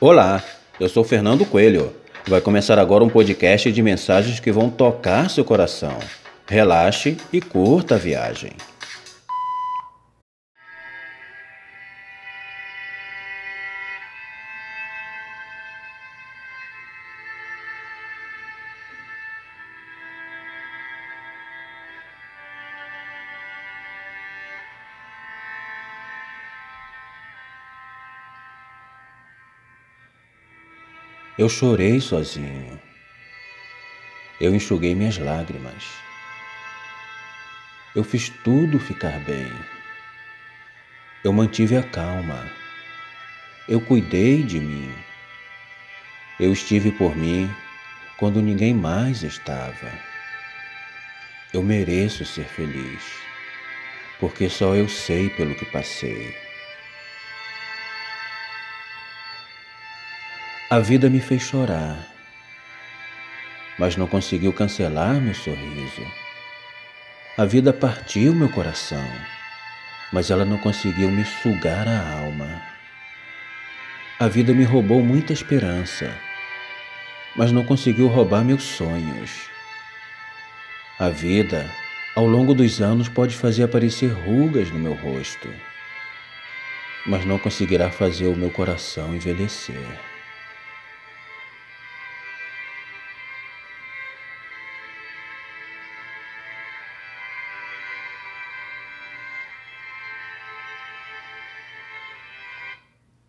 Olá, eu sou Fernando Coelho. Vai começar agora um podcast de mensagens que vão tocar seu coração. Relaxe e curta a viagem. Eu chorei sozinho. Eu enxuguei minhas lágrimas. Eu fiz tudo ficar bem. Eu mantive a calma. Eu cuidei de mim. Eu estive por mim quando ninguém mais estava. Eu mereço ser feliz, porque só eu sei pelo que passei. A vida me fez chorar, mas não conseguiu cancelar meu sorriso. A vida partiu meu coração, mas ela não conseguiu me sugar a alma. A vida me roubou muita esperança, mas não conseguiu roubar meus sonhos. A vida, ao longo dos anos, pode fazer aparecer rugas no meu rosto, mas não conseguirá fazer o meu coração envelhecer.